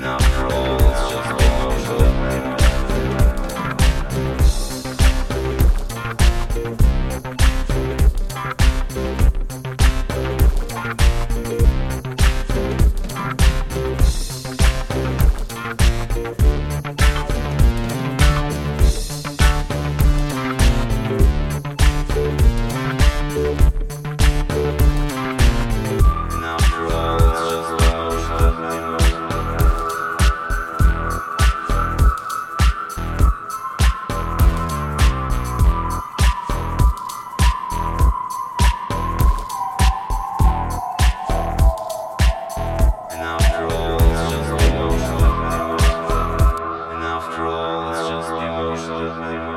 enough for all. Yeah.